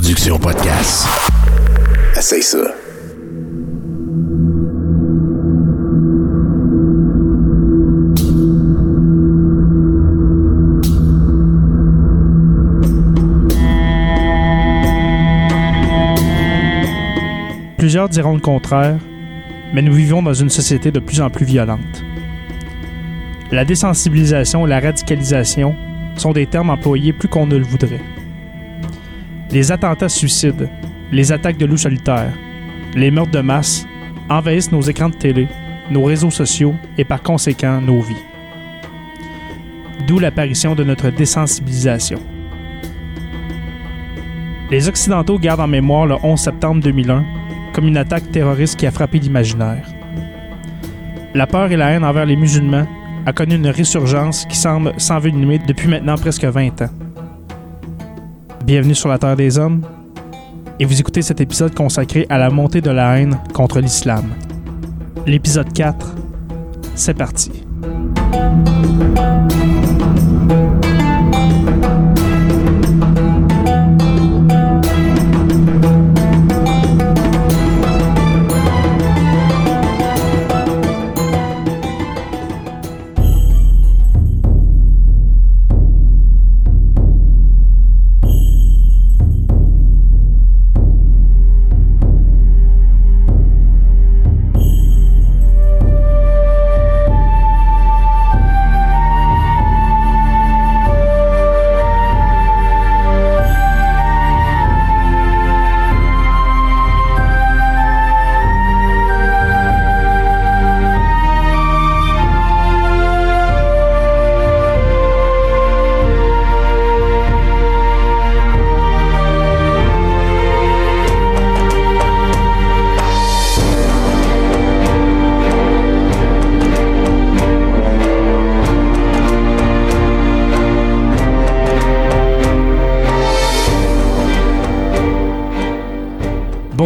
production podcast. Essaye ça. Plusieurs diront le contraire, mais nous vivons dans une société de plus en plus violente. La désensibilisation et la radicalisation sont des termes employés plus qu'on ne le voudrait. Les attentats suicides, les attaques de loups solitaires, les meurtres de masse envahissent nos écrans de télé, nos réseaux sociaux et par conséquent nos vies. D'où l'apparition de notre désensibilisation. Les Occidentaux gardent en mémoire le 11 septembre 2001 comme une attaque terroriste qui a frappé l'imaginaire. La peur et la haine envers les musulmans a connu une résurgence qui semble s'envenimer depuis maintenant presque 20 ans. Bienvenue sur la Terre des Hommes, et vous écoutez cet épisode consacré à la montée de la haine contre l'islam. L'épisode 4, c'est parti.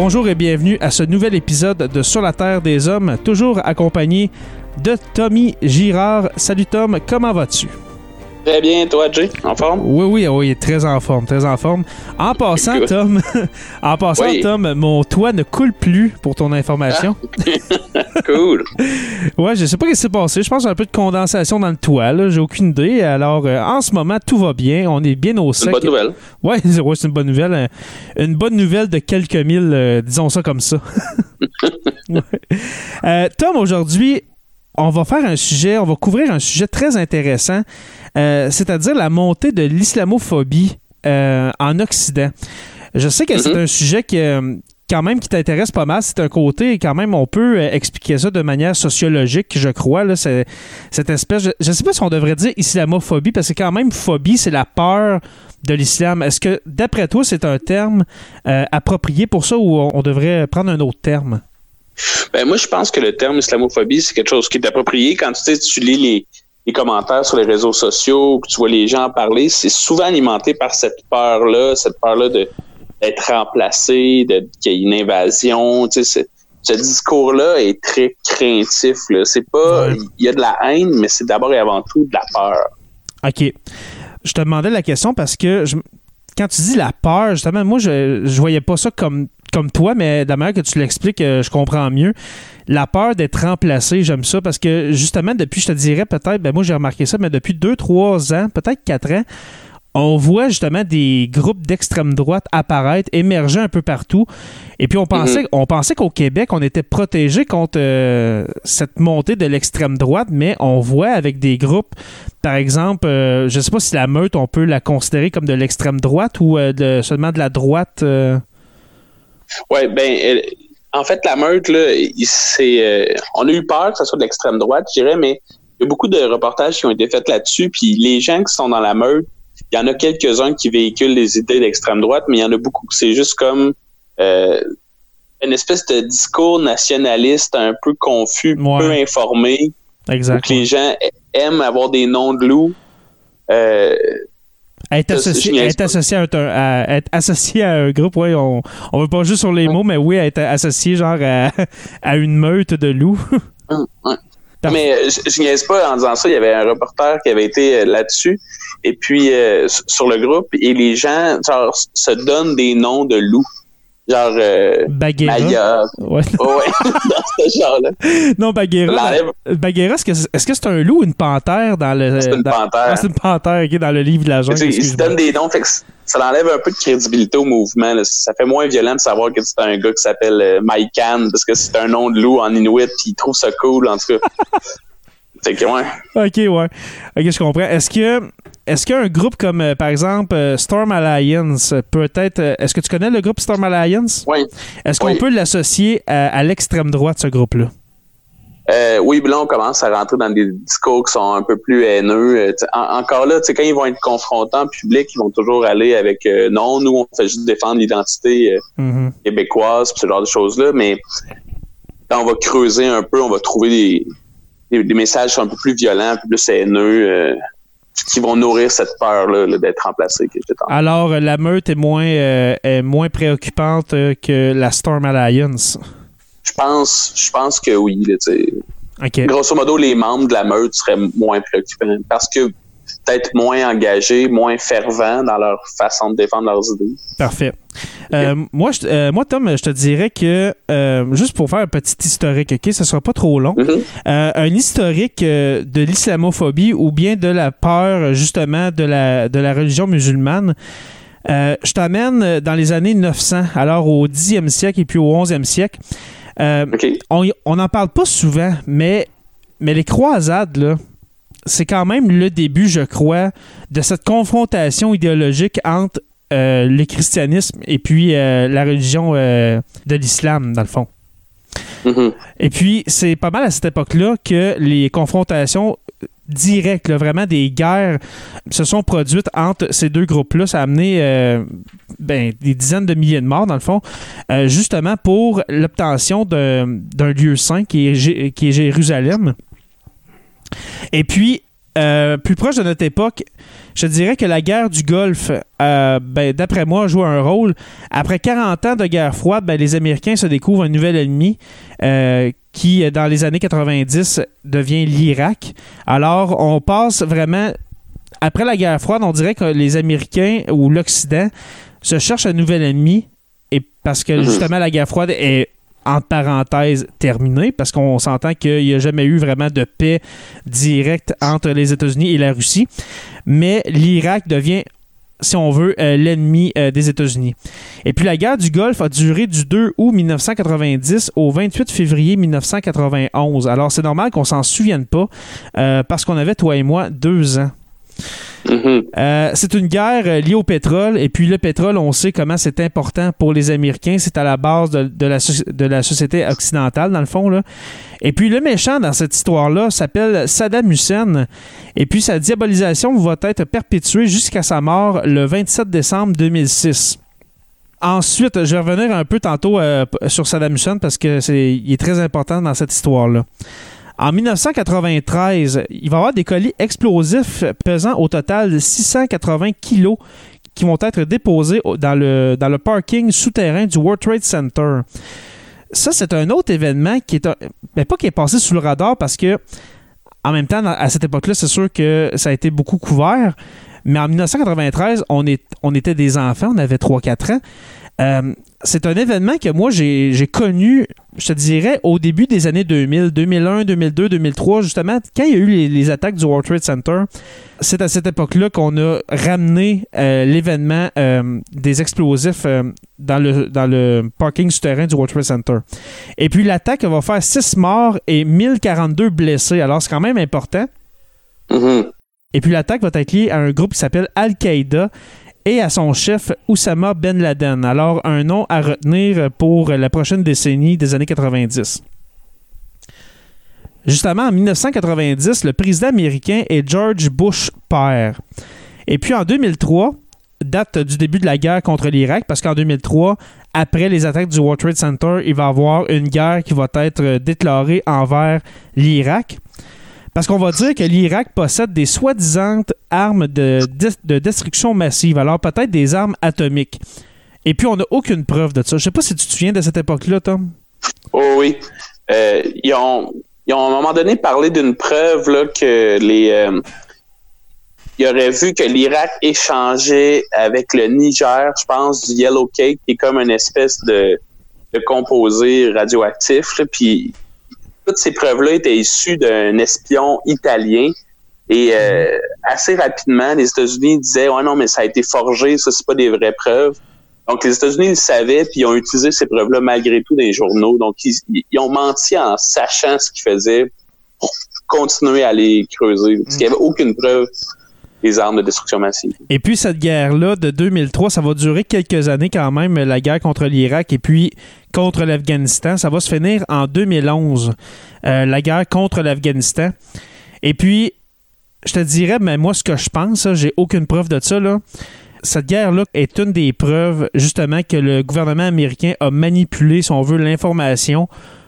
Bonjour et bienvenue à ce nouvel épisode de Sur la Terre des Hommes, toujours accompagné de Tommy Girard. Salut Tom, comment vas-tu? Très bien, toi, Jay, en forme? Oui, oui, oui, très en forme, très en forme. En passant. Tom, en passant, Oui. Tom, mon toit ne coule plus pour ton information. Cool. Ouais, je sais pas ce qui s'est passé. Je pense qu'il y a un peu de condensation dans le toit, là. J'ai aucune idée. Alors, euh, en ce moment, tout va bien. On est bien au C'est une sec. bonne nouvelle. Ouais, c'est ouais, c'est une bonne nouvelle. euh, Une bonne nouvelle de quelques mille, euh, disons ça comme ça. Ouais. Euh, Tom, aujourd'hui, on va faire un sujet, on va couvrir un sujet très intéressant, c'est-à-dire la montée de l'islamophobie en Occident. Je sais que c'est Mhm. un sujet qui, euh, quand même qui t'intéresse pas mal. C'est un côté, quand même, on peut euh, expliquer ça de manière sociologique, je crois. Là, cette espèce, je, je sais pas si on devrait dire islamophobie, parce que quand même, phobie, c'est la peur de l'islam. Est-ce que, d'après toi, c'est un terme euh, approprié pour ça ou on, devrait prendre un autre terme? Ben, moi, je pense que le terme islamophobie, c'est quelque chose qui est approprié. Quand tu, sais, tu lis les, commentaires sur les réseaux sociaux, que tu vois les gens en parler, c'est souvent alimenté par cette peur-là, cette peur-là de d'être remplacé, qu'il y ait une invasion. Tu sais, ce discours-là est très craintif. Là. C'est pas, Ouais. il y a de la haine, mais c'est d'abord et avant tout de la peur. OK. Je te demandais la question parce que je- quand tu dis la peur, justement, moi, je, je voyais pas ça comme, comme toi, mais de la manière que tu l'expliques, euh, je comprends mieux. La peur d'être remplacé, j'aime ça parce que justement, depuis, je te dirais peut-être, ben moi, j'ai remarqué ça, mais depuis 2-3 ans, peut-être 4 ans, on voit justement des groupes d'extrême droite apparaître, émerger un peu partout. Et puis on pensait, on pensait qu'au Québec, on était protégé contre euh, cette montée de l'extrême droite, mais on voit avec des groupes, par exemple, euh, je sais pas si la meute, on peut la considérer comme de l'extrême droite ou euh, de- seulement de la droite. Ouais, ben, en fait, la meute, là, c'est, on a eu peur que ce soit de l'extrême droite, je dirais, mais il y a beaucoup de reportages qui ont été faits là-dessus. Puis les gens qui sont dans la meute, il y en a quelques-uns qui véhiculent les idées d'extrême droite, mais il y en a beaucoup que c'est juste comme euh, une espèce de discours nationaliste un peu confus, Ouais. peu informé, exact. que les gens aiment avoir des noms de loups. Euh, Être associé, être à, un, à- être associé à un groupe, oui, on, on veut pas juste sur les mots, mais oui, être associé genre à, à une meute de loups. Mais euh, je, je pas en disant ça. Il y avait un reporter qui avait été euh, là-dessus. Et puis, euh, sur le groupe, et les gens, genre, se donnent des noms de loups. Genre, euh, Bagheera. Maya. Ouais. Ouais, dans ce genre-là. Non, Bagheera. L'enlève. Bagheera, est-ce que c'est que c'est un loup ou une panthère dans le. C'est une dans- panthère. Ah, c'est une panthère, ok, dans le livre de la jungle. Ils se donnent des noms, fait que ça enlève un peu de crédibilité au mouvement. là. Ça fait moins violent de savoir que c'est un gars qui s'appelle euh, Mike Khan parce que c'est un nom de loup en Inuit puis il trouve ça cool en tout cas. que ouais. Ok, ouais. Ok, je comprends. Est-ce que. Est-ce qu'un groupe comme, euh, par exemple, euh, Storm Alliance peut être. euh, Est-ce que tu connais le groupe Storm Alliance? Ouais. Est-ce qu'on Oui. peut l'associer à, à l'extrême droite, ce groupe-là? Euh, oui, là, on commence à rentrer dans des discours qui sont un peu plus haineux. En- encore là, quand ils vont être confrontants en public, ils vont toujours aller avec euh, non, nous, on fait juste défendre l'identité euh, Mhm. québécoise, pis ce genre de choses-là, mais quand on va creuser un peu, on va trouver des, des, des messages sont un peu plus violents, un peu plus haineux, euh, qui vont nourrir cette peur-là là, d'être remplacé. Alors, euh, la meute est moins, euh, est moins préoccupante que la Storm Alliance. Je pense, je pense que oui. Là. Grosso modo, les membres de la meute seraient moins préoccupants parce que peut-être moins engagés, moins fervents dans leur façon de défendre leurs idées. Parfait. Euh, moi, je- euh, moi, Tom, je te dirais que, euh, juste pour faire un petit historique, OK, ce sera pas trop long. Mhm. Un historique de l'islamophobie ou bien de la peur, justement, de la, de la religion musulmane. Je t'amène dans les années 900, alors au 10e siècle et puis au 11e siècle. On n'en parle pas souvent, mais, mais les croisades, là, c'est quand même le début, je crois, de cette confrontation idéologique entre euh, le christianisme et puis euh, la religion euh, de l'islam, dans le fond. Mhm. Et puis, c'est pas mal à cette époque-là que les confrontations directes, là, vraiment des guerres, se sont produites entre ces deux groupes-là. Ça a amené euh, ben, des dizaines de milliers de morts, dans le fond, euh, justement pour l'obtention d'un lieu saint qui est, qui est Jérusalem. Et puis, euh, plus proche de notre époque, je dirais que la guerre du Golfe, euh, ben, d'après moi, joue un rôle. Après 40 ans de guerre froide, ben, les Américains se découvrent un nouvel ennemi euh, qui, dans les années 90, devient l'Irak. Alors, on passe vraiment... Après la guerre froide, on dirait que les Américains ou l'Occident se cherchent un nouvel ennemi et parce que Mhm. justement la guerre froide est entre parenthèses terminée parce qu'on s'entend qu'il n'y a jamais eu vraiment de paix directe entre les États-Unis et la Russie. Mais l'Irak devient, si on veut, euh, l'ennemi euh, des États-Unis. Et puis la guerre du Golfe a duré du 2 août 1990 au 28 février 1991. Alors c'est normal qu'on s'en souvienne pas euh, parce qu'on avait, toi et moi, deux ans. Mhm. Euh, c'est une guerre euh, liée au pétrole. Et puis le pétrole, on sait comment c'est important pour les Américains. C'est à la base de, la, société occidentale, dans le fond. Et puis le méchant dans cette histoire-là s'appelle Saddam Hussein. Et puis sa diabolisation va être perpétuée jusqu'à sa mort le 27 décembre 2006. Ensuite, je vais revenir un peu tantôt euh, sur Saddam Hussein parce que c'est est très important dans cette histoire-là. En 1993, il va y avoir des colis explosifs pesant au total de 680 kilos qui vont être déposés dans le, parking souterrain du World Trade Center. Ça, c'est un autre événement qui est, pas qui est passé sous le radar parce que, en même temps, à cette époque-là, c'est sûr que ça a été beaucoup couvert. Mais en 1993, on, on était des enfants, on avait 3-4 ans. Euh, c'est un événement que moi, j'ai connu, je te dirais, au début des années 2000, 2001, 2002, 2003, justement, quand il y a eu les, les attaques du World Trade Center. C'est à cette époque-là qu'on a ramené euh, l'événement euh, des explosifs dans, le, dans le parking souterrain du World Trade Center. Et puis l'attaque va faire 6 morts et 1042 blessés. Alors c'est quand même important. Mhm. Et puis l'attaque va être liée à un groupe qui s'appelle Al-Qaïda et à son chef Oussama Ben Laden. Alors un nom à retenir pour la prochaine décennie des années 90. Justement, en 1990, le président américain est George Bush père. Et puis en 2003, date du début de la guerre contre l'Irak, parce qu'en 2003, après les attaques du World Trade Center, il va y avoir une guerre qui va être déclarée envers l'Irak. Parce qu'on va dire que l'Irak possède des soi-disant armes de, de destruction massive, alors peut-être des armes atomiques. Et puis on n'a aucune preuve de ça. Je sais pas si tu te souviens de cette époque-là, Tom. Oh oui. Euh, ils ont, ils ont à un moment donné parlé d'une preuve là, que les euh, il aurait vu que l'Irak échangeait avec le Niger, je pense, du Yellow Cake, qui est comme une espèce de, de composé radioactif. puis toutes ces preuves-là étaient issues d'un espion italien. Et euh, assez rapidement, les États-Unis disaient Ouais, non, mais ça a été forgé, ça, c'est pas des vraies preuves. Donc, les États-Unis le savaient, puis ils ont utilisé ces preuves-là malgré tout dans les journaux. Donc, ils, ils ont menti en sachant ce qu'ils faisaient pour continuer à les creuser. Parce qu'il n'y avait aucune preuve des armes de destruction massive. Et puis cette guerre-là de 2003, ça va durer quelques années quand même, la guerre contre l'Irak et puis contre l'Afghanistan. Ça va se finir en 2011, euh, la guerre contre l'Afghanistan. Et puis, je te dirais, mais moi, ce que je pense, j'ai aucune preuve de ça, là, cette guerre-là est une des preuves, justement, que le gouvernement américain a manipulé, si on veut, l'information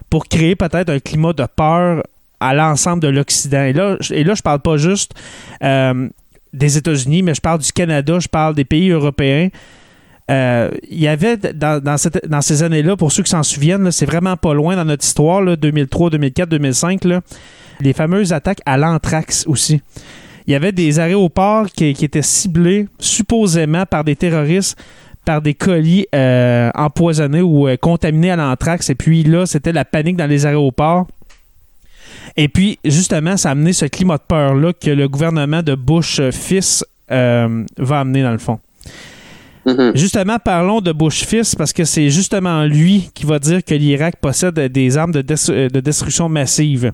pour créer peut-être un climat de peur à l'ensemble de l'Occident. Et là, et là, je parle pas juste euh, des États-Unis, mais je parle du Canada, je parle des pays européens. Euh, il y avait dans, ces années-là, pour ceux qui s'en souviennent, c'est vraiment pas loin dans notre histoire, 2003, 2004, 2005, les fameuses attaques à l'anthrax aussi il y avait des aéroports qui, étaient ciblés supposément par des terroristes par des colis euh, empoisonnés ou euh, contaminés à l'anthrax. Et puis là, c'était la panique dans les aéroports. Et puis, justement, ça a amené ce climat de peur-là que le gouvernement de Bush fils euh, va amener dans le fond. Mm-hmm. Justement, parlons de Bush fils parce que c'est justement lui qui va dire que l'Irak possède des armes de, de destruction massive.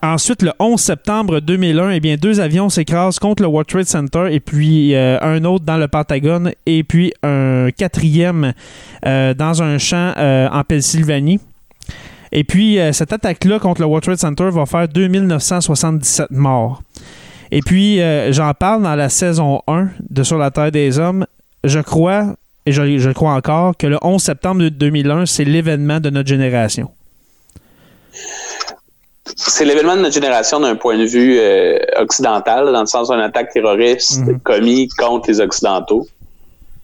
Ensuite, le 11 septembre 2001, eh bien, deux avions s'écrasent contre le World Trade Center et puis euh, un autre dans le Pentagone et puis un quatrième euh, dans un champ euh, en Pennsylvanie. Et puis, cette attaque-là contre le World Trade Center va faire 2977 morts. Et puis, j'en parle dans la saison 1 de Sur la Terre des Hommes. Je crois, et je, je crois encore, que le 11 septembre 2001, c'est l'événement de notre génération c'est l'événement de notre génération d'un point de vue euh, occidental, dans le sens d'une attaque terroriste mhm. commise contre les Occidentaux.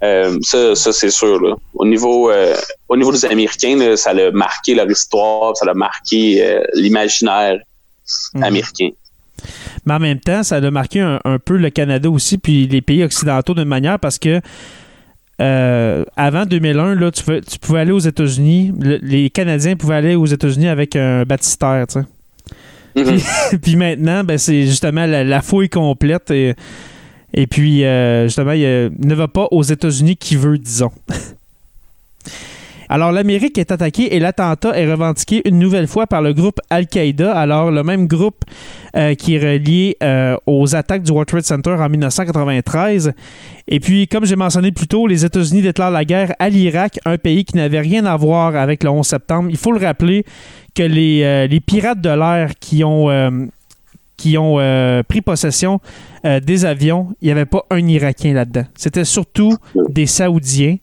Euh, ça, ça c'est sûr. Là. Au niveau euh, au niveau des Américains, ça a marqué leur histoire, ça a marqué l'imaginaire mhm. américain. Mais en même temps, ça a marqué un, peu le Canada aussi, puis les pays occidentaux d'une manière parce que avant 2001, là, tu, tu, pouvais aller aux États-Unis. les Canadiens pouvaient aller aux États-Unis avec un baptistère, tu sais. Mhm. puis, maintenant, ben, c'est justement la, fouille complète. Et, et puis, euh, justement, il ne va pas aux États-Unis qui veut, disons. Alors, l'Amérique est attaquée et l'attentat est revendiqué une nouvelle fois par le groupe Al-Qaïda. Alors, le même groupe euh, qui est relié euh, aux attaques du World Trade Center en 1993. Et puis, comme j'ai mentionné plus tôt, les États-Unis déclarent la guerre à l'Irak, un pays qui n'avait rien à voir avec le 11 septembre. Il faut le rappeler que les, euh, les pirates de l'air qui ont qui ont pris possession des avions, il n'y avait pas un Irakien là-dedans. C'était surtout des Saoudiens.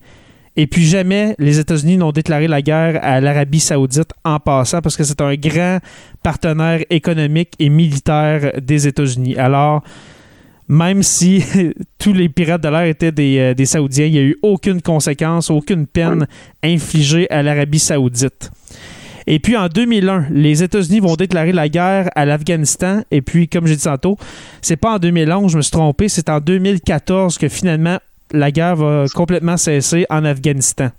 Et puis jamais les États-Unis n'ont déclaré la guerre à l'Arabie saoudite en passant parce que c'est un grand partenaire économique et militaire des États-Unis. Alors, même si tous les pirates de l'air étaient des, euh, des, Saoudiens, il n'y a eu aucune conséquence, aucune peine infligée à l'Arabie saoudite. Et puis en 2001, les États-Unis vont déclarer la guerre à l'Afghanistan. Et puis, comme j'ai dit tantôt, c'est pas en 2011, je me suis trompé, c'est en 2014 que finalement la guerre va complètement cesser en Afghanistan.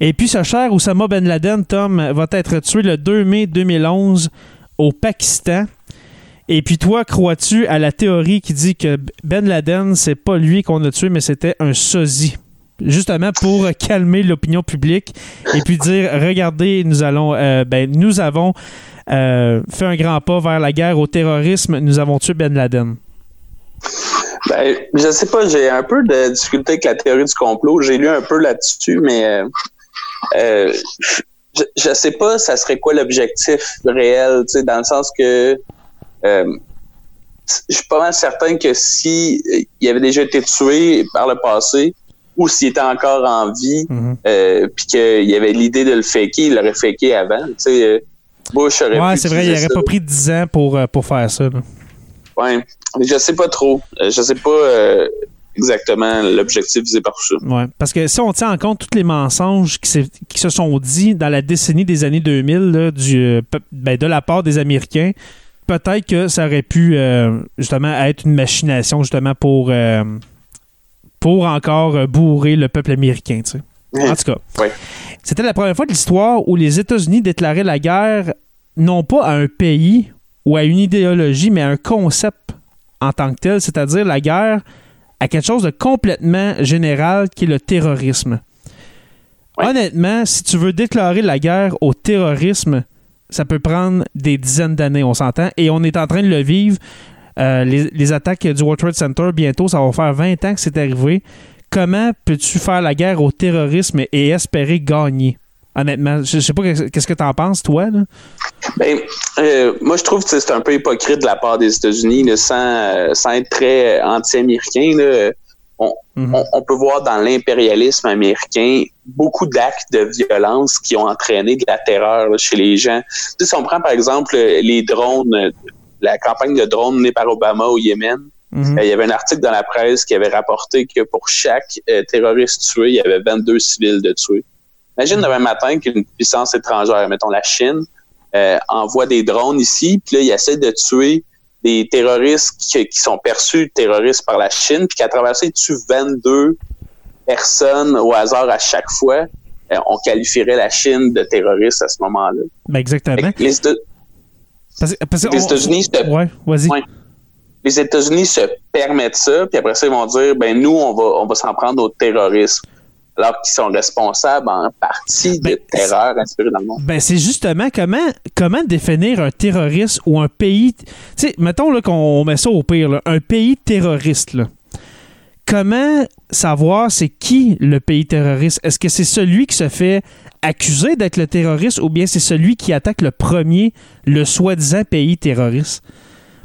Et puis ce cher Oussama Ben Laden, Tom, va être tué le 2 mai 2011 au Pakistan. Et puis toi, crois-tu à la théorie qui dit que Ben Laden, c'est pas lui qu'on a tué, mais c'était un sosie? Justement pour calmer l'opinion publique et puis dire regardez, nous allons euh, ben, nous avons euh, fait un grand pas vers la guerre au terrorisme, nous avons tué Ben Laden. Ben, je sais pas, j'ai un peu de difficulté avec la théorie du complot. J'ai lu un peu là-dessus, mais euh, euh je, je sais pas ça serait quoi l'objectif réel, dans le sens que je suis pas mal certain que si il avait déjà été tué par le passé ou s'il était encore en vie, mm-hmm. euh, puis qu'il y avait l'idée de le faker, il l'aurait faké avant. Tu sais, Bush aurait Ouais, c'est vrai, il aurait pas pris 10 ans pour, pour faire ça. Là. Ouais, je sais pas trop. Euh, je sais pas. Euh, exactement l'objectif visé par ça. Ouais, parce que si on tient en compte tous les mensonges qui, qui se sont dits dans la décennie des années 2000 du, euh, ben, de la part des Américains, peut-être que ça aurait pu euh, justement être une machination justement pour, euh, pour encore bourrer le peuple américain. Tu sais. En tout cas, c'était la première fois de l'histoire où les États-Unis déclaraient la guerre non pas à un pays ou à une idéologie, mais à un concept en tant que tel, c'est-à-dire la guerre à quelque chose de complètement général qui est le terrorisme. Honnêtement, si tu veux déclarer la guerre au terrorisme, ça peut prendre des dizaines d'années, on s'entend, et on est en train de le vivre. Euh, les, attaques du World Trade Center, bientôt, ça va faire 20 ans que c'est arrivé. Comment peux-tu faire la guerre au terrorisme et espérer gagner? Honnêtement, je sais pas qu'est-ce que tu en penses, toi. Là? Ben, euh, moi, je trouve que c'est un peu hypocrite de la part des États-Unis, sans, euh, sans être très anti-américain. Mhm. On, peut voir dans l'impérialisme américain beaucoup d'actes de violence qui ont entraîné de la terreur chez les gens. si on prend par exemple les drones, la campagne de drones menée par Obama au Yémen, mhm. euh, il y avait un article dans la presse qui avait rapporté que pour chaque euh, terroriste tué, il y avait 22 civils de tués. Imagine demain matin qu'une puissance étrangère, mettons la Chine, euh, envoie des drones ici, puis là, il essaie de tuer des terroristes qui, sont perçus terroristes par la Chine, puis qu'à travers ça, ils tuent 22 personnes au hasard à chaque fois, on qualifierait la Chine de terroriste à ce moment-là. Ben exactement. Les, États-Unis se... Ouais, Les États-Unis se permettent ça, puis après ça, ils vont dire, ben nous, on va, on va s'en prendre au terrorisme alors qu'ils sont responsables en partie de ben, terreur inspirée dans le monde. Ben c'est justement comment, comment définir un terroriste ou un pays. Tu sais, mettons là, qu'on met ça au pire, un pays terroriste. Là. Comment savoir c'est qui le pays terroriste? Est-ce que c'est celui qui se fait accuser d'être le terroriste ou bien c'est celui qui attaque le premier, le soi-disant pays terroriste?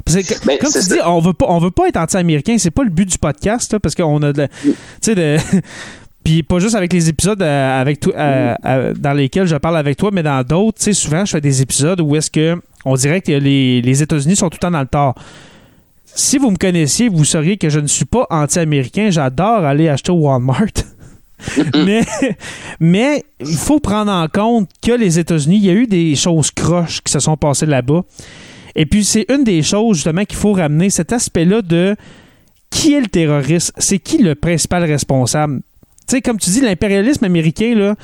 Que, ben, comme tu dis, on veut pas, on veut pas être anti-américain, c'est pas le but du podcast, parce qu'on a de, tu sais, de, Puis pas juste avec les épisodes euh, avec euh, euh, dans lesquels je parle avec toi, mais dans d'autres, tu sais, souvent je fais des épisodes où est-ce que on dirait que les, États-Unis sont tout le temps dans le tort. Si vous me connaissiez, vous sauriez que je ne suis pas anti-américain. J'adore aller acheter au Walmart. mais, il faut prendre en compte que les États-Unis, il y a eu des choses croches qui se sont passées là-bas. Et puis, c'est une des choses, justement, qu'il faut ramener, cet aspect-là de qui est le terroriste? C'est qui le principal responsable? tu sais, comme tu dis, l'impérialisme américain, là,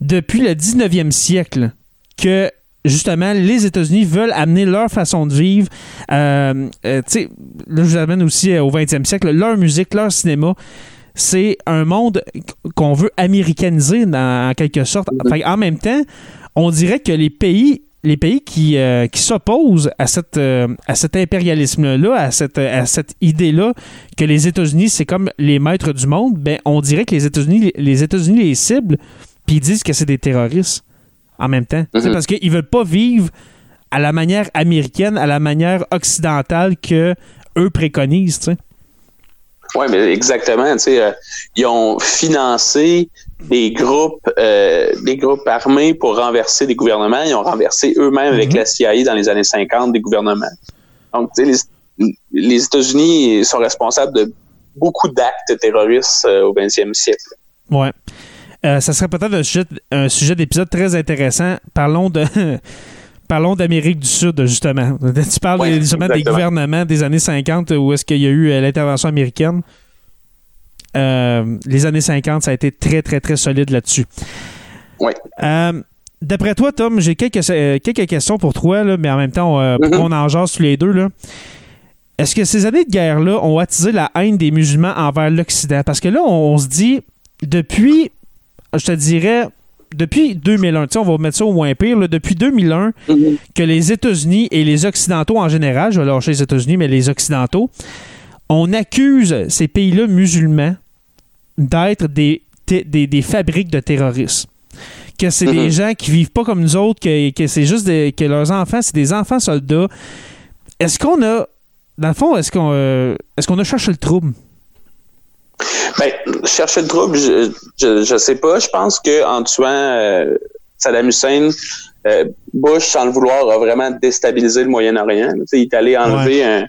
depuis le 19e siècle, que justement, les États-Unis veulent amener leur façon de vivre. Euh, euh, tu sais, là, je vous amène aussi euh, au 20e siècle, leur musique, leur cinéma. C'est un monde qu'on veut américaniser en quelque sorte. en même temps, on dirait que les pays les pays qui, euh, qui s'opposent à, cette, euh, à cet impérialisme-là, à cette, à cette idée-là que les États-Unis, c'est comme les maîtres du monde, ben, on dirait que les États-Unis les, États-Unis les ciblent, puis ils disent que c'est des terroristes en même temps. C'est mhm. Parce qu'ils veulent pas vivre à la manière américaine, à la manière occidentale que eux préconisent. Oui, mais exactement. Euh, ils ont financé des groupes, euh, des groupes armés pour renverser des gouvernements. Ils ont renversé eux-mêmes avec mhm. la CIA dans les années 50 des gouvernements. Donc, les, les États-Unis sont responsables de beaucoup d'actes terroristes euh, au 20e siècle. Ouais. ça serait peut-être un sujet, un sujet d'épisode très intéressant. Parlons de parlons d'Amérique du Sud, justement. Tu parles justement des gouvernements des années 50 où est-ce qu'il y a eu euh, l'intervention américaine. Euh, les années 50, ça a été très, très, très solide là-dessus. Oui. Euh, d'après toi, Tom, j'ai quelques, quelques questions pour toi, là, mais en même temps, on, mm-hmm. on en jase tous les deux. Là. Est-ce que ces années de guerre-là ont attisé la haine des musulmans envers l'Occident? Parce que là, on se dit, depuis, je te dirais, depuis 2001, on va mettre ça au moins pire, depuis 2001, mhm. que les États-Unis et les Occidentaux en général, je vais lâcher les États-Unis, mais les Occidentaux, on accuse ces pays-là musulmans d'être des, des, fabriques de terroristes. Que c'est des mhm. gens qui vivent pas comme nous autres, que, c'est juste que leurs enfants, c'est des enfants soldats. Est-ce qu'on a, dans le fond, est-ce qu'on euh, est-ce qu'on a cherché le trouble? Ben, chercher le trouble, je, je, sais pas. Je pense que en tuant euh, Saddam Hussein, euh, Bush, sans le vouloir, a vraiment déstabilisé le Moyen-Orient. Il est allé enlever un,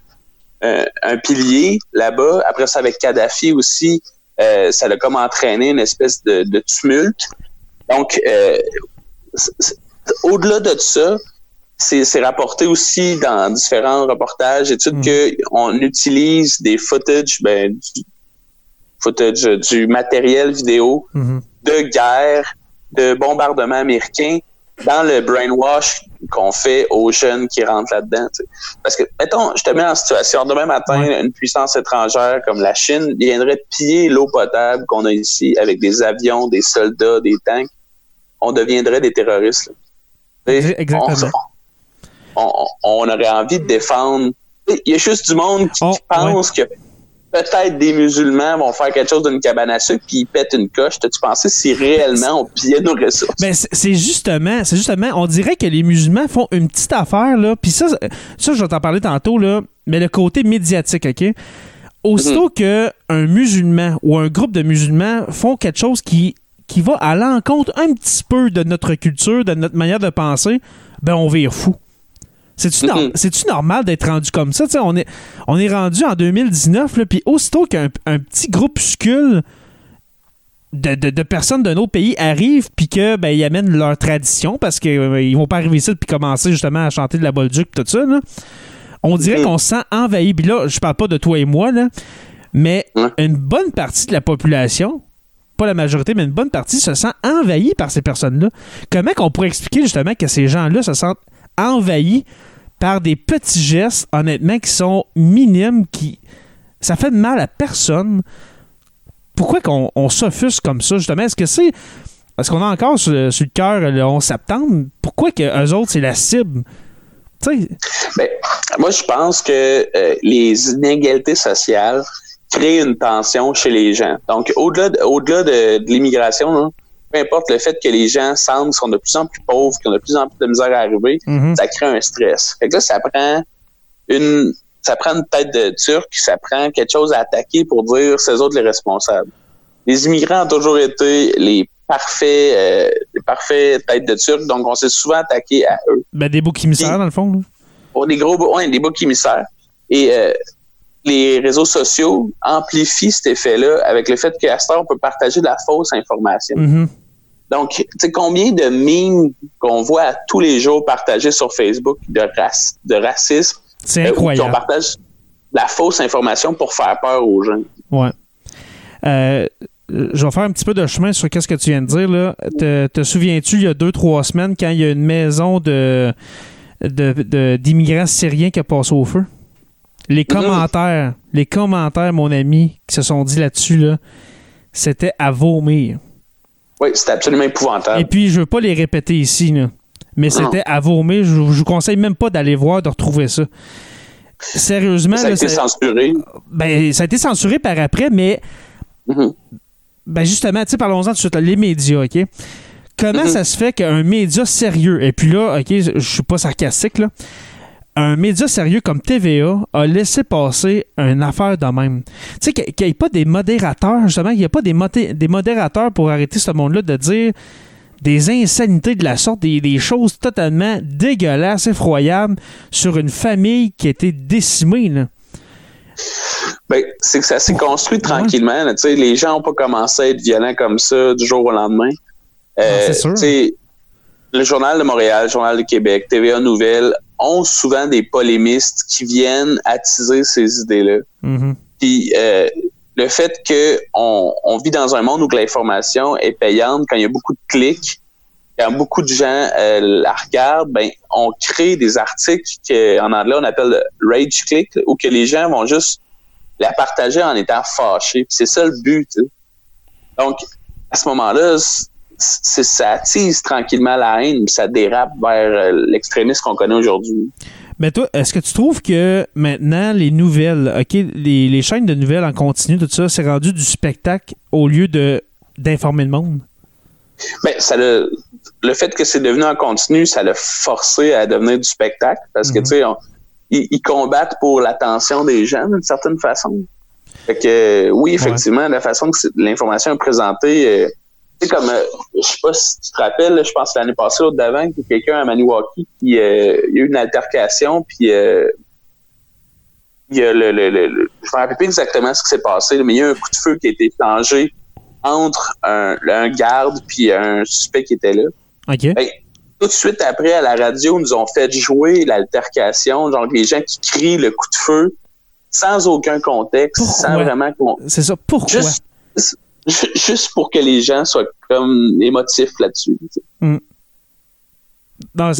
un pilier là-bas. Après ça, avec Kadhafi aussi, ça a comme entraîné une espèce de, de tumulte. Donc, au-delà de ça, c'est rapporté aussi dans différents reportages, études mm. que on utilise des footage, ben, du footage du matériel vidéo mm-hmm. de guerre, de bombardement américain dans le brainwash qu'on fait aux jeunes qui rentrent là-dedans. Parce que, mettons, je te mets en situation, demain matin, une puissance étrangère comme la Chine viendrait piller l'eau potable qu'on a ici avec des avions, des soldats, des tanks. On deviendrait des terroristes. Exactement on, aurait envie de défendre. Il y a juste du monde qui, pense que peut-être des musulmans vont faire quelque chose d'une cabane à sucre puis ils pètent une coche. T'as-tu pensé si réellement on pillait nos ressources? Ben, c'est justement, c'est justement, on dirait que les musulmans font une petite affaire, là, puis ça, ça, je vais t'en parler tantôt, là, mais le côté médiatique, OK? Aussitôt mhm. que un musulman ou un groupe de musulmans font quelque chose qui, qui va à l'encontre un petit peu de notre culture, de notre manière de penser, ben on vire fou. C'est-tu normal d'être rendu comme ça? on est, on est rendu en 2019, puis aussitôt qu'un petit groupuscule de, de, personnes d'un autre pays arrivent puis que ben, ils amènent leur tradition parce qu'ils euh, ils vont pas arriver ici puis commencer justement à chanter de la Bolduc tout ça. On dirait qu'on se sent envahi. Puis là, je parle pas de toi et moi, là, mais une bonne partie de la population, pas la majorité, mais une bonne partie se sent envahie par ces personnes-là. Comment qu'on pourrait expliquer justement que ces gens-là se sentent envahis par des petits gestes, honnêtement, qui sont minimes, qui. Ça fait de mal à personne. Pourquoi qu'on on s'offusque comme ça, justement? Est-ce que c'est. Parce qu'on a encore sur, le cœur le 11 septembre? Pourquoi que eux autres, c'est la cible? Ben, moi, je pense que euh, les inégalités sociales créent une tension chez les gens. Donc, au-delà de, au de l'immigration, peu importe le fait que les gens semblent sont de plus en plus pauvres, qu'ils ont de plus en plus de misère à arriver, mhm. ça crée un stress. Fait que là, ça prend une ça prend une tête de turc, ça prend quelque chose à attaquer pour dire c'est autres les responsables. Les immigrants ont toujours été les parfaits, euh, les parfaits têtes de turc, donc on s'est souvent attaqué à eux. Ben, des boucs émissaires, dans le fond. Là. des gros ouais, des boucs émissaires. Et euh, les réseaux sociaux amplifient cet effet-là avec le fait qu'à ce on peut partager de la fausse information. Mm-hmm. Donc, tu sais, combien de mimes qu'on voit tous les jours partagés sur Facebook de, de racisme? C'est euh, incroyable. on partage la fausse information pour faire peur aux gens? Ouais. Euh, je vais faire un petit peu de chemin sur ce que tu viens de dire. Là. Te, te souviens-tu, il y a deux, trois semaines, quand il y a une maison de, d'immigrants syriens qui a passé au feu? Les commentaires, les commentaires, mon ami, qui se sont dit là-dessus, là, c'était à vomir. Oui, c'était absolument épouvantable. Et puis, je veux pas les répéter ici, là, mais c'était à vomir. Je, je vous conseille même pas d'aller voir, de retrouver ça. Sérieusement. Ça a été censuré. Ben, ça a été censuré par après, mais. Mm-hmm. Ben, justement, tu sais, parlons-en tout de suite, les médias, OK? Comment mm-hmm. ça se fait qu'un média sérieux, et puis là, OK, je suis pas sarcastique, là, un média sérieux comme TVA a laissé passer une affaire de même. Tu sais, qu'il n'y ait pas des modérateurs, justement, qu'il n'y a pas des, des modérateurs pour arrêter ce monde-là de dire des insanités de la sorte, des, choses totalement dégueulasses, effroyables sur une famille qui a été décimée. Ben, c'est que ça s'est construit tranquillement. les gens n'ont pas commencé à être violents comme ça du jour au lendemain. Euh, c'est sûr. Le Journal de Montréal, le Journal de Québec, TVA Nouvelles ont souvent des polémistes qui viennent attiser ces idées-là. Mm-hmm. Puis euh, le fait que on, vit dans un monde où l'information est payante, quand il y a beaucoup de clics, quand beaucoup de gens euh, la regardent, ben on crée des articles qu'en anglais on appelle rage click, où que les gens vont juste la partager en étant fâchés. C'est ça le but. Donc à ce moment-là, ça attise tranquillement la haine, puis ça dérape vers euh, l'extrémisme qu'on connaît aujourd'hui. Mais toi, est-ce que tu trouves que maintenant, les nouvelles, OK, les, chaînes de nouvelles en continu, tout ça, c'est rendu du spectacle au lieu de d'informer le monde? Ben, ça le, le fait que c'est devenu en continu, ça l'a forcé à devenir du spectacle parce que, mhm. tu sais, ils, combattent pour l'attention des gens d'une certaine façon. Fait que, oui, effectivement, la façon que l'information est présentée, euh, sais, comme, euh, je sais pas si tu te rappelles, je pense l'année passée, l'autre d'avant, qu'il y a quelqu'un à Maniwaki qui euh, il y a eu une altercation, puis euh, il y a le, le, le, je me rappelle plus exactement ce qui s'est passé, mais il y a un coup de feu qui a été changé entre un, un garde puis un suspect qui était là. OK. Ben, tout de suite après, à la radio, nous ont fait jouer l'altercation, genre les gens qui crient le coup de feu sans aucun contexte, Pourquoi? sans vraiment qu'on... C'est ça. Pourquoi? Juste, ju- juste pour que les gens soient comme émotifs là-dessus. sais. Non,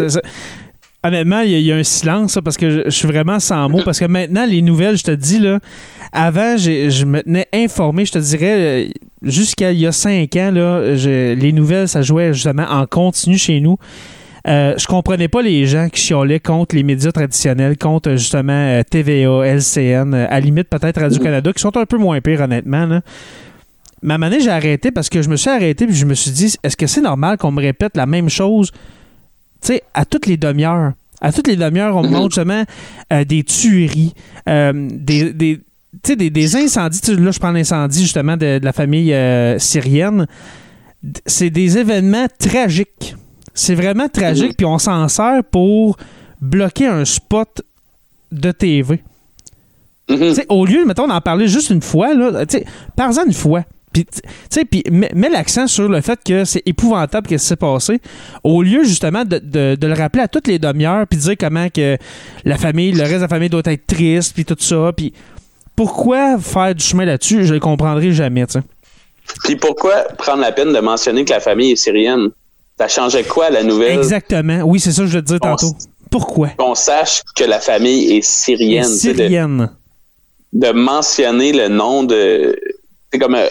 Honnêtement, il y, a- un silence parce que je, suis vraiment sans mots. Parce que maintenant, les nouvelles, je te dis, là, avant, je me tenais informé, je te dirais, euh, jusqu'à il y a cinq ans, là, les nouvelles, ça jouait justement en continu chez nous. Euh, je comprenais pas les gens qui chiolaient contre les médias traditionnels, contre justement euh, TVA, LCN, à limite peut-être Radio-Canada, qui sont un peu moins pires, honnêtement. Là. Moment donné, j'ai arrêté parce que je me suis arrêté puis je me suis dit, est-ce que c'est normal qu'on me répète la même chose tu sais, à toutes les demi-heures? À toutes les demi-heures, on me montre justement euh, des tueries, euh, des, des, des, des incendies. Là, je prends l'incendie justement de, de la famille euh, syrienne. C'est des événements tragiques. C'est vraiment tragique, puis on s'en sert pour bloquer un spot de TV. Mhm. Au lieu, mettons, d'en parler juste une fois, là, sais, parle-en une fois. Puis, puis mets, l'accent sur le fait que c'est épouvantable ce qui s'est passé, au lieu justement de, de- de le rappeler à toutes les demi-heures, puis de dire comment que la famille, le reste de la famille doit être triste, puis tout ça. Puis pourquoi faire du chemin là-dessus, je le comprendrai jamais, tu sais. Puis pourquoi prendre la peine de mentionner que la famille est syrienne? Ça changeait quoi à la nouvelle? Exactement. Oui, c'est ça que je veux te dire On tantôt. Pourquoi? Qu'on sache que la famille est syrienne. de- Syrienne. de mentionner le nom de c'est comme euh,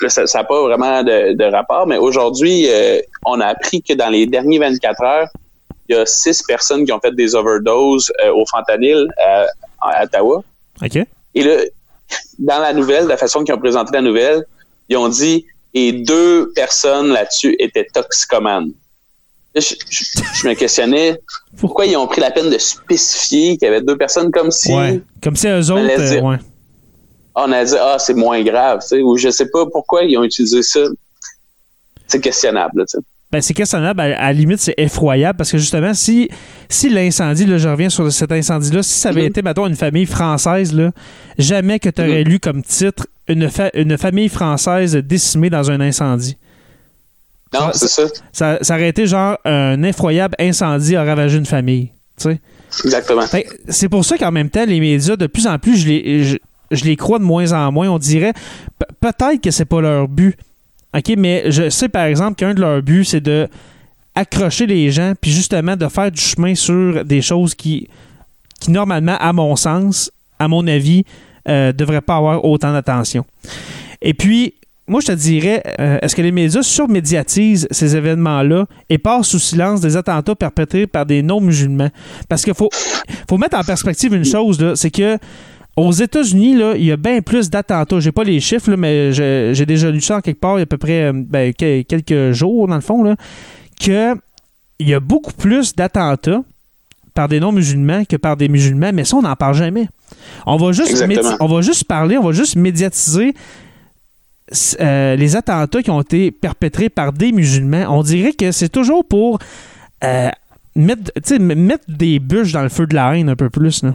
là, ça n'a pas vraiment de, de rapport, mais aujourd'hui, euh, on a appris que dans les derniers 24 heures, il y a six personnes qui ont fait des overdoses euh, au fentanyl à, à Ottawa. OK? Et là, dans la nouvelle, de la façon qu'ils ont présenté la nouvelle, ils ont dit et deux personnes là-dessus étaient toxicomanes. Je, je- je me questionnais pourquoi ils ont pris la peine de spécifier qu'il y avait deux personnes comme si Ouais. Comme si eux autres. laisse euh, dire. ouais. On a dit ah c'est moins grave, tu sais, ou je sais pas pourquoi ils ont utilisé ça. C'est questionnable, tu sais. Ben, c'est questionnable. À, à la limite, c'est effroyable parce que justement, si, si l'incendie, là, je reviens sur cet incendie-là, si ça avait Mhm. été, mettons, une famille française, là, jamais que tu aurais Mhm. lu comme titre une, fa- une famille française décimée dans un incendie. Non, Ah, c'est ça, Ça, ça aurait été genre un effroyable incendie a ravagé une famille. Tu sais. exactement. C'est pour ça qu'en même temps, les médias, de plus en plus, je les, je, je les crois de moins en moins. On dirait pe- peut-être que c'est pas leur but. OK, mais je sais par exemple qu'un de leurs buts, c'est de accrocher les gens, puis justement de faire du chemin sur des choses qui, qui normalement, à mon sens, à mon avis, euh, devraient pas avoir autant d'attention. Et puis, moi, je te dirais, euh, est-ce que les médias surmédiatisent ces événements-là et passent sous silence des attentats perpétrés par des non-musulmans? Parce qu'il faut, faut mettre en perspective une chose, c'est que aux États-Unis, là, il y a bien plus d'attentats. J'ai pas les chiffres, là, mais j'ai déjà lu ça en quelque part il y a à peu près euh, ben, que- quelques jours, dans le fond, là, que il y a beaucoup plus d'attentats par des non-musulmans que par des musulmans, mais ça, on n'en parle jamais. On va juste, on va juste parler, on va juste médiatiser euh, les attentats qui ont été perpétrés par des musulmans. On dirait que c'est toujours pour euh, mettre, mettre des bûches dans le feu de la haine un peu plus. Là.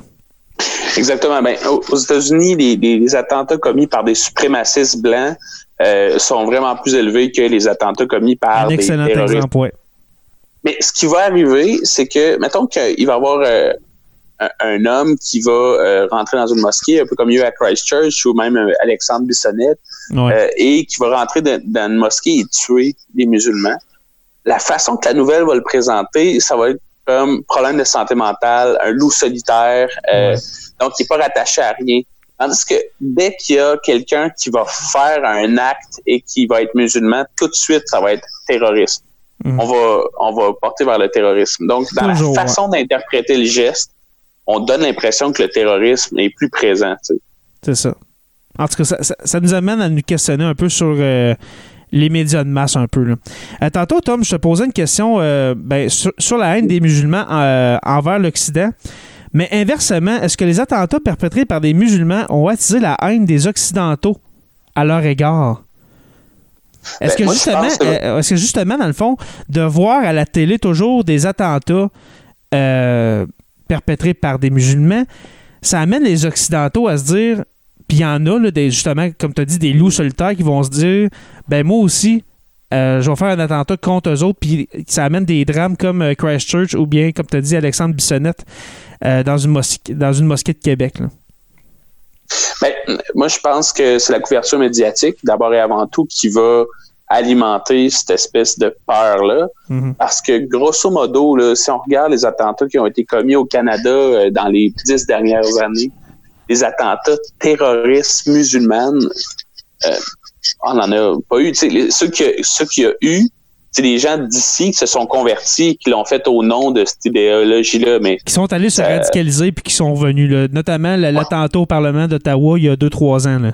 Exactement. Ben, aux États-Unis, les, attentats commis par des suprémacistes blancs euh, sont vraiment plus élevés que les attentats commis par Un des excellent terroristes. exemple, ouais. Mais ce qui va arriver, c'est que, mettons qu'il va y avoir euh, un, homme qui va euh, rentrer dans une mosquée, un peu comme il y a eu à Christchurch ou même euh, Alexandre Bissonnette, Ouais. euh, et qui va rentrer dans, dans une mosquée et tuer des musulmans. La façon que la nouvelle va le présenter, ça va être comme problème de santé mentale, un loup solitaire, euh, Ouais. donc il n'est pas rattaché à rien. Tandis que dès qu'il y a quelqu'un qui va faire un acte et qui va être musulman, tout de suite, ça va être terroriste. Mhm. On va on va porter vers le terrorisme. Donc, dans Toujours, la façon d'interpréter le geste, on donne l'impression que le terrorisme est plus présent. C'est ça. En tout cas, ça, ça- ça nous amène à nous questionner un peu sur euh, les médias de masse un peu. Là. Euh, tantôt, Tom, je te posais une question euh, ben, sur, sur la haine des musulmans euh, envers l'Occident. Mais inversement, est-ce que les attentats perpétrés par des musulmans ont attisé la haine des Occidentaux à leur égard? Est-ce Ben, que, justement, que- justement, dans le fond, de voir à la télé toujours des attentats perpétrés par des musulmans, ça amène les Occidentaux à se dire, puis il y en a, là, des, justement, comme tu as dit, des loups solitaires qui vont se dire, ben moi aussi, euh, je vais faire un attentat contre eux autres, puis ça amène des drames comme euh, Christchurch ou bien, comme tu as dit, Alexandre Bissonnette euh, dans, une mosquée, dans une mosquée de Québec. Là. Ben, moi, je pense que c'est la couverture médiatique, d'abord et avant tout, qui va alimenter cette espèce de peur-là. Mhm. Parce que, grosso modo, là, si on regarde les attentats qui ont été commis au Canada dans les dix dernières années, les attentats terroristes musulmanes, euh, on n'en a pas eu. Les- ceux qu'il y a- ceux qu'il y a eu, c'est des gens d'ici qui se sont convertis, qui l'ont fait au nom de cette idéologie-là. Mais Qui sont allés se Euh, radicaliser puis qui sont revenus, là. notamment l'attentat au Parlement d'Ottawa il y a 2-3 ans. Là.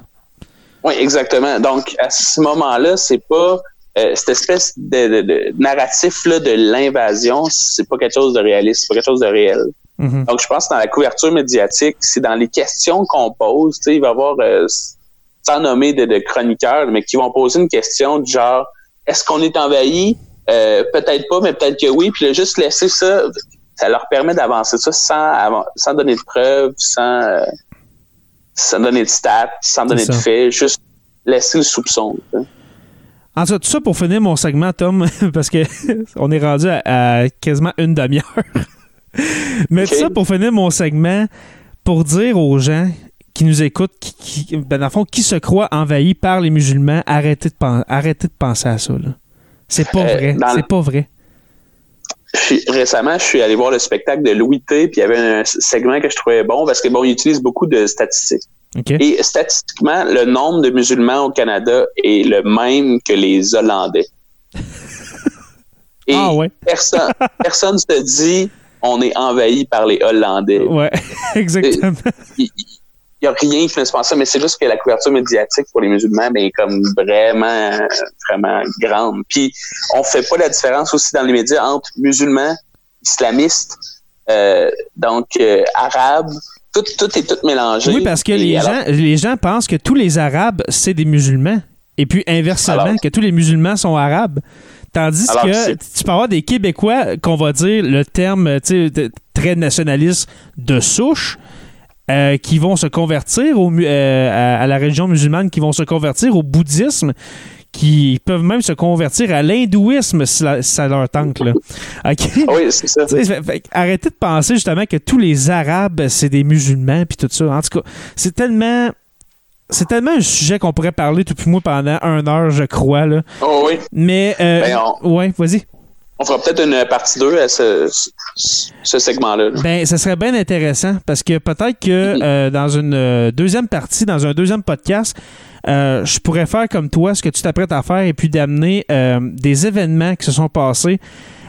Oui, exactement. Donc, à ce moment-là, c'est pas euh, cette espèce de, de- de narratif-là de l'invasion, c'est pas quelque chose de réaliste, c'est pas quelque chose de réel. Mhm. Donc, je pense que dans la couverture médiatique, c'est dans les questions qu'on pose, tu sais, il va y avoir, euh, sans nommer de, de chroniqueurs, mais qui vont poser une question du genre, est-ce qu'on est envahi? Euh, peut-être pas, mais peut-être que oui. Puis là, juste laisser ça, ça leur permet d'avancer ça sans, sans donner de preuves, sans, euh, sans donner de stats, sans donner ça. de faits, juste laisser le soupçon. tu sais. En tout cas, tout ça pour finir mon segment, Tom, parce que on est rendu à, à quasiment une demi-heure. Mais tout ça pour finir mon segment, pour dire aux gens qui nous écoutent, qui, qui- ben, dans le fond, qui se croient envahis par les musulmans, arrêtez de, pen- arrêtez de penser à ça. C'est pas Euh, vrai. dans C'est pas vrai. Récemment, je suis allé voir le spectacle de Louis T, puis il y avait un segment que je trouvais bon parce que bon, il utilise beaucoup de statistiques. Et statistiquement, le nombre de musulmans au Canada est le même que les Hollandais. Et ah ouais. personne, personne se dit on est envahi par les Hollandais. Ouais, exactement. Il n'y a rien qui ne se passe ça, mais c'est juste que la couverture médiatique pour les musulmans ben, est comme vraiment, vraiment grande. Puis on fait pas la différence aussi dans les médias entre musulmans, islamistes, euh, donc euh, arabes. Tout, tout est tout mélangé. Oui, parce que les alors- gens, les gens pensent que tous les Arabes, c'est des musulmans. Et puis inversement, Alors- que tous les musulmans sont arabes. Tandis Alors, que tu peux avoir des Québécois qu'on va dire le terme de- très nationaliste de souche. euh, qui vont se convertir au euh, à, à la religion musulmane, qui vont se convertir au bouddhisme, qui peuvent même se convertir à l'hindouisme si, ça leur tente. Là. OK? Oui, c'est ça. Fait- fait- arrêtez de penser justement que tous les Arabes, c'est des musulmans, puis tout ça. En tout cas, c'est tellement. C'est tellement un sujet qu'on pourrait parler, tout moi, pendant une heure, je crois. Là. Oh, oui. Mais. Euh, Ben, Ouais, vas-y. On fera peut-être une partie 2 à ce, segment-là. là. Ben, ça serait bien intéressant parce que peut-être que euh, dans une euh, deuxième partie, dans un deuxième podcast, euh, je pourrais faire comme toi ce que tu t'apprêtes à faire et puis d'amener des événements qui se sont passés,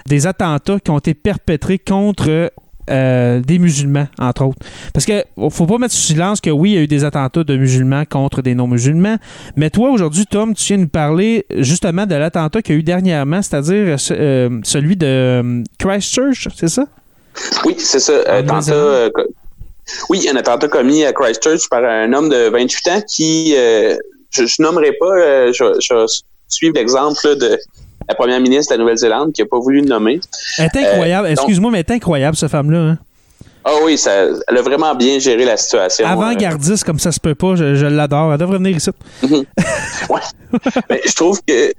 des attentats qui ont été perpétrés contre euh, des musulmans, entre autres. Parce que faut pas mettre sous silence que oui, il y a eu des attentats de musulmans contre des non-musulmans. Mais toi, aujourd'hui, Tom, tu viens nous parler justement de l'attentat qu'il y a eu dernièrement, c'est-à-dire ce- euh, celui de euh, Christchurch, c'est ça? Oui, c'est ça. En euh, attentat, euh, oui, un attentat commis à Christchurch par un homme de 28 ans qui, euh, je, je nommerai pas, euh, je, je suivre l'exemple de la première ministre de la Nouvelle-Zélande qui a pas voulu le nommer. Elle est incroyable. Euh, donc- Excuse-moi, mais elle est incroyable, cette femme-là. hein. Ah oui, ça, elle a vraiment bien géré la situation. euh, Avant-gardiste, comme ça se peut pas, je, je l'adore. Elle devrait venir ici. Ouais. Mais je trouve que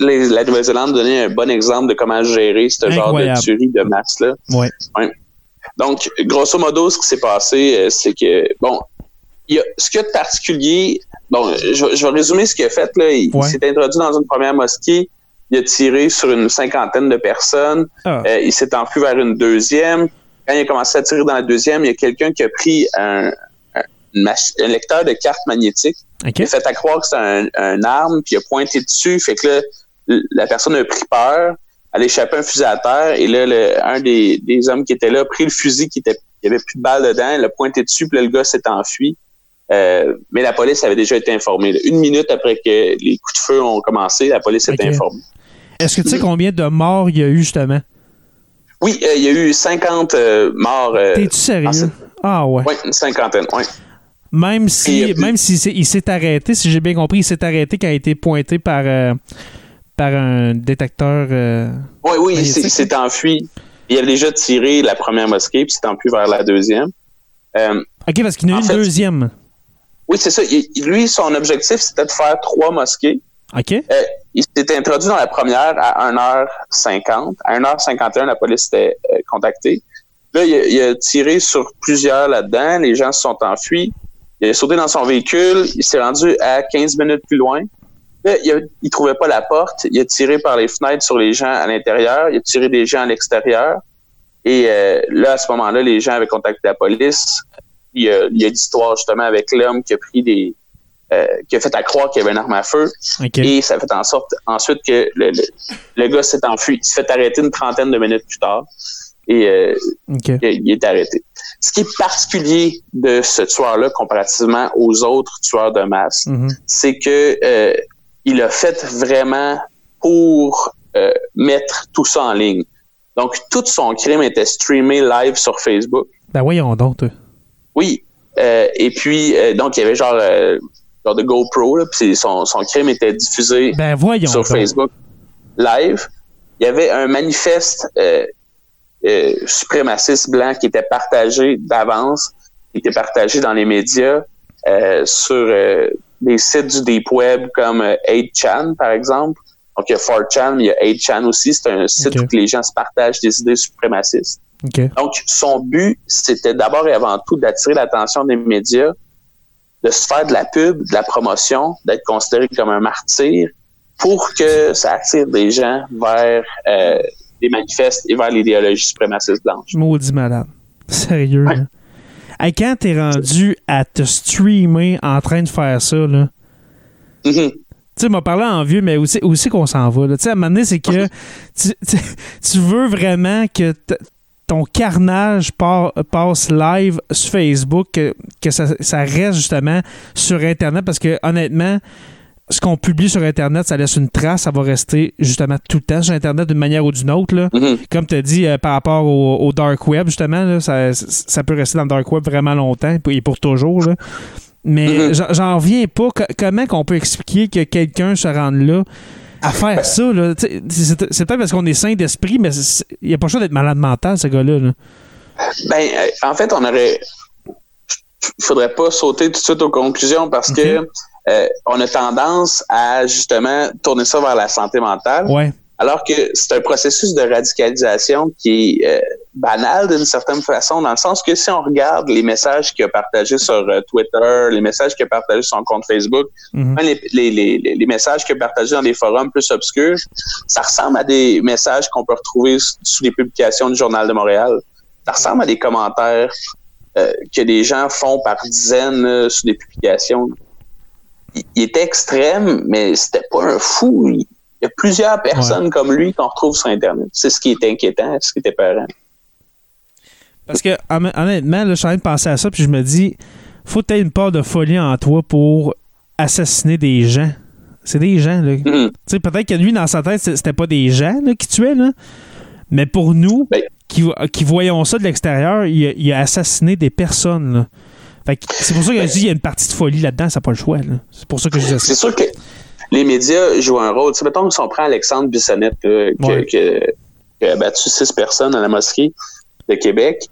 les- la Nouvelle-Zélande donnait un bon exemple de comment gérer ce genre Incroyable. de tuerie de masse-là. Ouais. Donc, grosso modo, ce qui s'est passé, euh, c'est que, bon, il y a, ce qu'il y a de particulier, bon, je, vais- je vais résumer ce qu'il a fait, là. Il, Ouais. s'est introduit dans une première mosquée, il a tiré sur une cinquantaine de personnes, Ah. euh, il s'est enfui vers une deuxième. Quand il a commencé à tirer dans la deuxième, il y a quelqu'un qui a pris un, un, un lecteur de cartes magnétiques OK. il a fait à croire que c'était un, un arme, puis il a pointé dessus. Fait que là, la personne a pris peur, elle a échappé un fusil à terre, et là, le- un des, des hommes qui était là a pris le fusil qui était, il y avait plus de balles dedans, il a pointé dessus, puis là, le gars s'est enfui. Euh, mais la police avait déjà été informée. Une minute après que les coups de feu ont commencé, la police était Ok. informée. Est-ce que tu sais combien de morts il y a eu, justement? Oui, euh, il y a eu 50 euh, morts. euh, T'es-tu sérieux? ah, Ah ouais. oui, une cinquantaine, oui. Même si, Et, même si il s'est arrêté, si j'ai bien compris, il s'est arrêté quand il a été pointé par, par un détecteur. Oui, oui, il s'est- enfui. Il avait déjà tiré la première mosquée, puis s'est enfui vers la deuxième. OK, parce qu'il y en a En une fait- deuxième. Oui, c'est ça. Il- lui, son objectif, c'était de faire trois mosquées. OK? Euh, il s'était introduit dans la première à 1h50. À 1h51, la police était euh, contactée. Là, il a, tiré sur plusieurs là-dedans. Les gens se sont enfuis. Il a sauté dans son véhicule. Il s'est rendu à 15 minutes plus loin. Là, il, a, trouvait pas la porte. Il a tiré par les fenêtres sur les gens à l'intérieur. Il a tiré des gens à l'extérieur. Et euh, là, à ce moment-là, les gens avaient contacté la police. Il y a, il y a l'histoire justement avec l'homme qui a pris des... euh, qui a fait à croire qu'il y avait une arme à feu. Et ça fait en sorte ensuite que le, le, le gars s'est enfui. Il s'est fait arrêter une trentaine de minutes plus tard. Et euh, il est arrêté. Ce qui est particulier de ce tueur-là comparativement aux autres tueurs de masse, Mhm. c'est que euh, il a fait vraiment pour euh, mettre tout ça en ligne. Donc, tout son crime était streamé live sur Facebook. Ben voyons donc. Oui. Euh, et puis, euh, donc, il y avait genre, euh, genre de GoPro, puis son, son crime était diffusé Ben voyons sur donc. Facebook live. Il y avait un manifeste euh, euh, suprémaciste blanc qui était partagé d'avance, qui était partagé dans les médias euh, sur des sites du deep web comme euh, 8chan, par exemple. Donc, il y a 4chan, mais il y a 8chan aussi. C'est un site où les gens se partagent des idées suprémacistes. Donc, son but, c'était d'abord et avant tout d'attirer l'attention des médias, de se faire de la pub, de la promotion, d'être considéré comme un martyr, pour que ça attire des gens vers euh, les manifestes et vers l'idéologie suprémaciste blanche. Maudit malade. Sérieux, Ouais. là. Hey, quand t'es rendu à te streamer en train de faire ça, là, Mhm. tu sais, m'a parlé en vieux, mais aussi, aussi qu'on s'en va. Tu sais, à un moment donné, c'est que tu, tu- tu veux vraiment que ton carnage par- passe live sur Facebook, que, que ça, ça reste justement sur Internet, parce que honnêtement, ce qu'on publie sur Internet, ça laisse une trace, ça va rester justement tout le temps sur Internet d'une manière ou d'une autre. Là. Mhm. Comme tu as dit euh, par rapport au, au Dark Web, justement, là, ça, ça peut rester dans le Dark Web vraiment longtemps et pour toujours. là. Mais Mhm. j'en- j'en reviens pas. Co- comment qu'on peut expliquer que quelqu'un se rende là? À faire ça? là? C'est peut-être parce qu'on est sain d'esprit, mais il n'y a pas le choix d'être malade mental, ce gars-là. là. Ben, euh, en fait, on aurait. Il faudrait pas sauter tout de suite aux conclusions parce que euh, on a tendance à justement tourner ça vers la santé mentale. Ouais. Alors que c'est un processus de radicalisation qui est euh, banal d'une certaine façon, dans le sens que si on regarde les messages qu'il a partagés sur euh, Twitter, les messages qu'il a partagés sur son compte Facebook, Mhm. les, les, les, les messages qu'il a partagés dans des forums plus obscurs, ça ressemble à des messages qu'on peut retrouver sous les publications du Journal de Montréal. Ça ressemble à des commentaires euh, que des gens font par dizaines euh, sous des publications. Il, il était extrême, mais c'était pas un fou. Il, il y a plusieurs personnes comme lui qu'on retrouve sur Internet. C'est ce qui est inquiétant, ce qui était peurant. Parce que hon- honnêtement, là, je suis en train de penser à ça, puis je me dis, faut peut-être une part de folie en toi pour assassiner des gens. C'est des gens, là. Mhm. Tu sais, peut-être que lui, dans sa tête, c'est- c'était pas des gens là, qui tuaient, là. Mais pour nous, Ben- qui, qui voyons ça de l'extérieur, il, a- il a assassiné des personnes, là. Fait que c'est pour ça que je dis qu'il y a une partie de folie là-dedans, ça n'a pas le choix, là. C'est pour ça que je dis C'est ça. sûr que les médias jouent un rôle. Tu sais, mettons si on prend Alexandre Bissonnette, que- Ouais. que- qui a battu six personnes à la mosquée de Québec.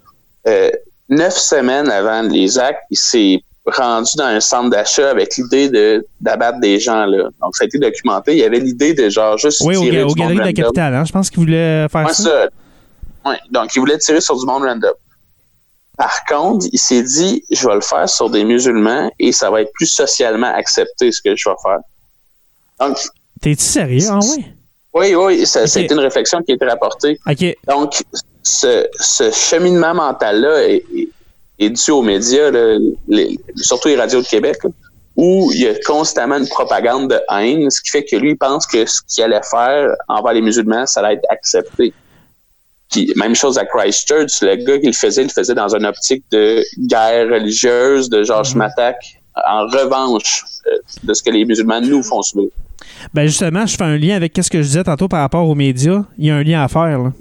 Euh, neuf semaines avant les actes, il s'est rendu dans un centre d'achat avec l'idée de d'abattre des gens là. Donc ça a été documenté. Il y avait l'idée de genre juste Oui, au, tirer au du monde Galerie de la. Capitale, hein. Je pense qu'il voulait faire Ouais, ça. ça. Ouais, donc, il voulait tirer sur du monde random. Par contre, il s'est dit, je vais le faire sur des musulmans et ça va être plus socialement accepté ce que je vais faire. Donc, T'es-tu sérieux? Ah ouais? oui, oui, ça, ça a Ok. été une réflexion qui a été rapportée. Donc, ce, ce cheminement mental-là est, est- est dû aux médias, là, les- surtout les radios de Québec, là, où il y a constamment une propagande de haine, ce qui fait que lui il pense que ce qu'il allait faire envers les musulmans, ça allait être accepté. Puis, même chose à Christchurch, le gars qui le faisait, il le faisait dans une optique de guerre religieuse, de genre, je Mhm. m'attaque en revanche euh, de ce que les musulmans nous font subir. Ben justement, je fais un lien avec ce que je disais tantôt par rapport aux médias. Il y a un lien à faire, là.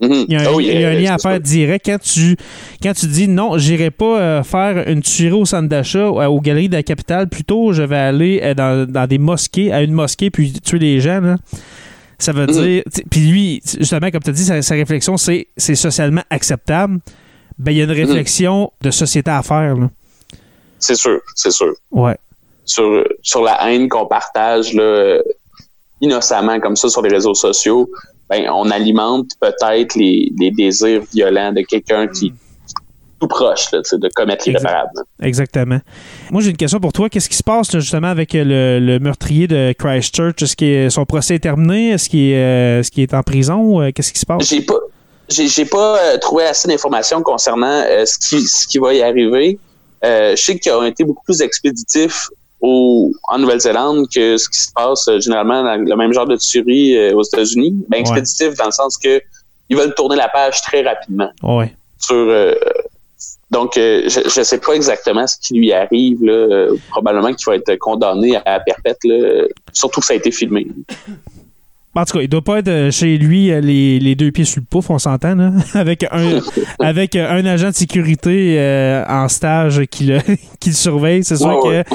Mhm. Il y a un, Ah oui, il y a un euh, lien à ça. faire direct quand tu, quand tu dis non, j'irai pas euh, faire une tuerie au centre d'achat euh, aux galeries de la capitale, plutôt je vais aller euh, dans, dans des mosquées, à une mosquée, puis tuer les gens. Là. Ça veut Mhm. dire. Puis lui, justement, comme tu as dit, sa, sa réflexion, c'est c'est socialement acceptable. ben il y a une Mhm. réflexion de société à faire. là. C'est sûr, c'est sûr. Ouais. Sur, sur la haine qu'on partage là, innocemment comme ça sur les réseaux sociaux, ben, on alimente peut-être les, les désirs violents de quelqu'un qui tout proche là, de commettre l'irréparable. Exactement. Moi, j'ai une question pour toi. Qu'est-ce qui se passe là, justement avec euh, le, le meurtrier de Christchurch? Est-ce que son procès est terminé? Est-ce qu'il est, euh, est en prison? Euh, Qu'est-ce qui se passe? J'ai pas j'ai pas euh, trouvé assez d'informations concernant euh, ce qui ce qui va y arriver. Euh, je sais qu'ils ont été beaucoup plus expéditifs au, en Nouvelle-Zélande que ce qui se passe euh, généralement dans le même genre de tuerie euh, aux États-Unis. Ben, expéditif dans le sens que ils veulent tourner la page très rapidement. Ouais. Sur, euh, donc, euh, je ne sais pas exactement ce qui lui arrive. Là. Euh, probablement qu'il va être condamné à perpète. Là. Surtout que ça a été filmé. En tout cas, il doit pas être euh, chez lui euh, les, les deux pieds sur le pouf, on s'entend, là? avec un avec euh, un agent de sécurité euh, en stage qui le, qui le surveille. C'est sûr Ouais, que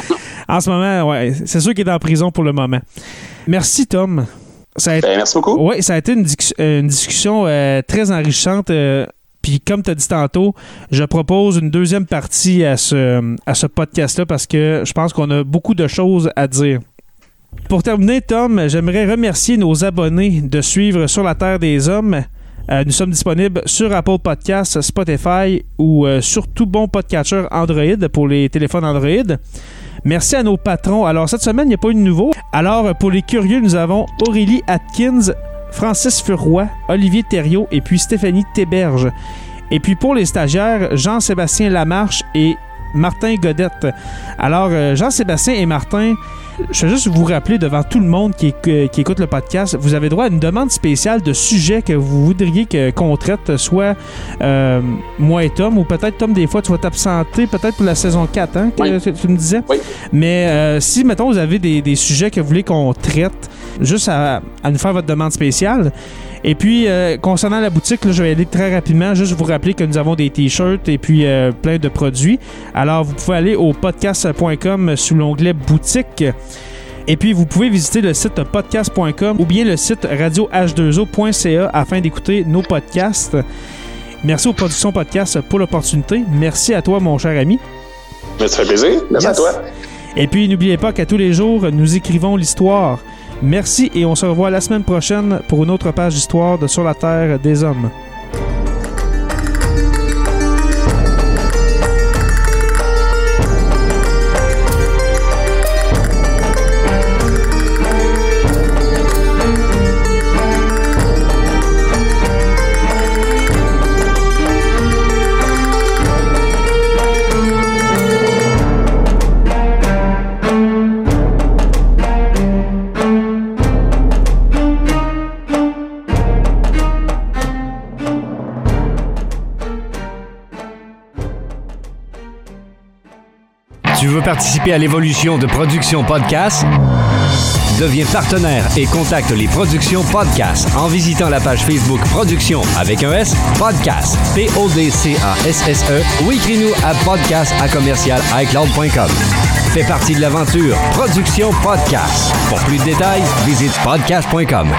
en ce moment, ouais, c'est sûr qu'il est en prison pour le moment. Merci Tom. Ça a été, Ben, merci beaucoup. ouais, ça a été une, une discussion euh, très enrichissante. euh, puis comme tu as dit tantôt, je propose une deuxième partie à ce, à ce podcast-là parce que je pense qu'on a beaucoup de choses à dire. Pour terminer, Tom, j'aimerais remercier nos abonnés de suivre Sur la Terre des Hommes. Euh, nous sommes disponibles sur Apple Podcasts, Spotify ou euh, sur tout bon podcatcher Android pour les téléphones Android. Merci à nos patrons. Alors, cette semaine, il n'y a pas eu de nouveau. Alors, pour les curieux, nous avons Aurélie Atkins, Francis Furoy, Olivier Thériault et puis Stéphanie Théberge. Et puis pour les stagiaires, Jean-Sébastien Lamarche et Martin Godette. Alors, euh, Jean-Sébastien et Martin, je vais juste vous rappeler devant tout le monde qui, éc- qui écoute le podcast, vous avez droit à une demande spéciale de sujets que vous voudriez que- qu'on traite, soit euh, moi et Tom, ou peut-être Tom, des fois, tu vas t'absenter, peut-être pour la saison 4, hein, que Oui. tu, tu me disais? Oui. Mais euh, si, mettons, vous avez des, des sujets que vous voulez qu'on traite, juste à, à nous faire votre demande spéciale. Et puis, euh, concernant la boutique, là, je vais aller très rapidement. Juste vous rappeler que nous avons des t-shirts et puis euh, plein de produits. Alors, vous pouvez aller au podcast.com sous l'onglet boutique. Et puis, vous pouvez visiter le site podcast.com ou bien le site radioh2o.ca afin d'écouter nos podcasts. Merci aux productions podcast pour l'opportunité. Merci à toi, mon cher ami. Ça fait plaisir. Merci Yes. à toi. Et puis, n'oubliez pas qu'à tous les jours, nous écrivons l'histoire. Merci et on se revoit la semaine prochaine pour une autre page d'histoire de Sur la Terre des Hommes. Participer à l'évolution de Production Podcast? Deviens partenaire et contacte les Productions Podcast en visitant la page Facebook Production avec un S, Podcast, P-O-D-C-A-S-S-E ou écris-nous à podcast commercial iCloud.com. Fais partie de l'aventure Production Podcast. Pour plus de détails, visite podcast.com.